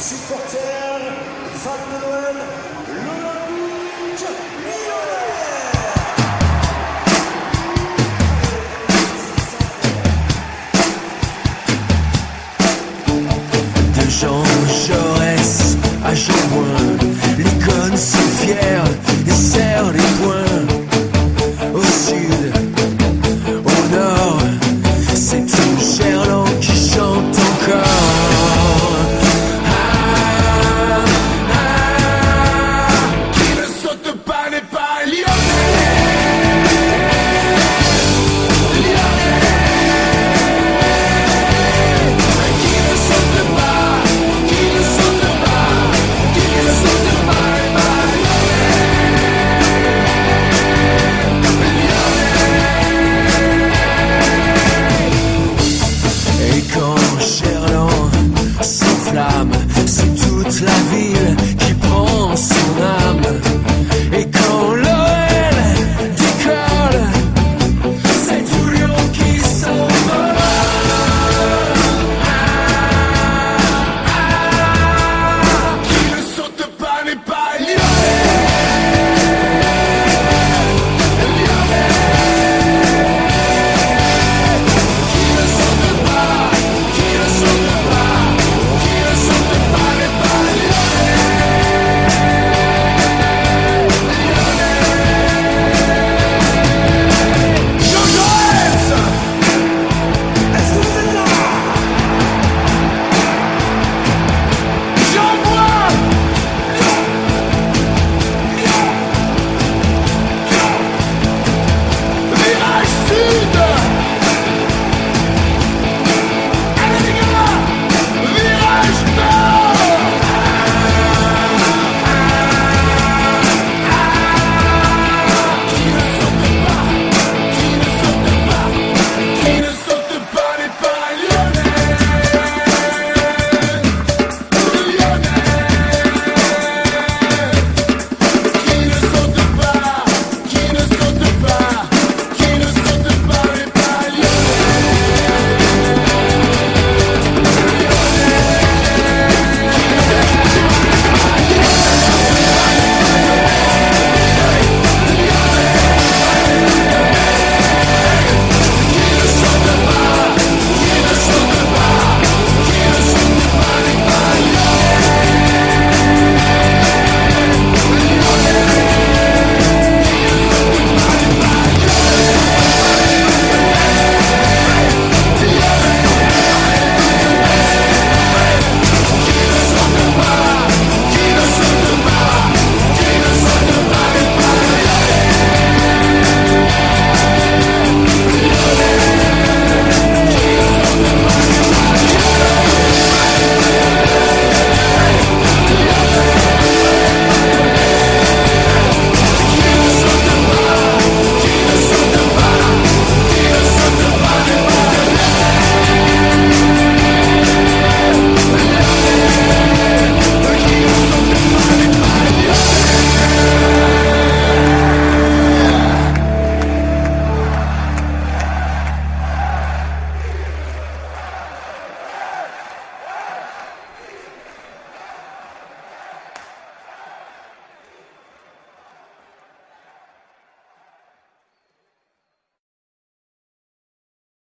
supporters, fans de Noël, l'Olympique De Jean-Georges cher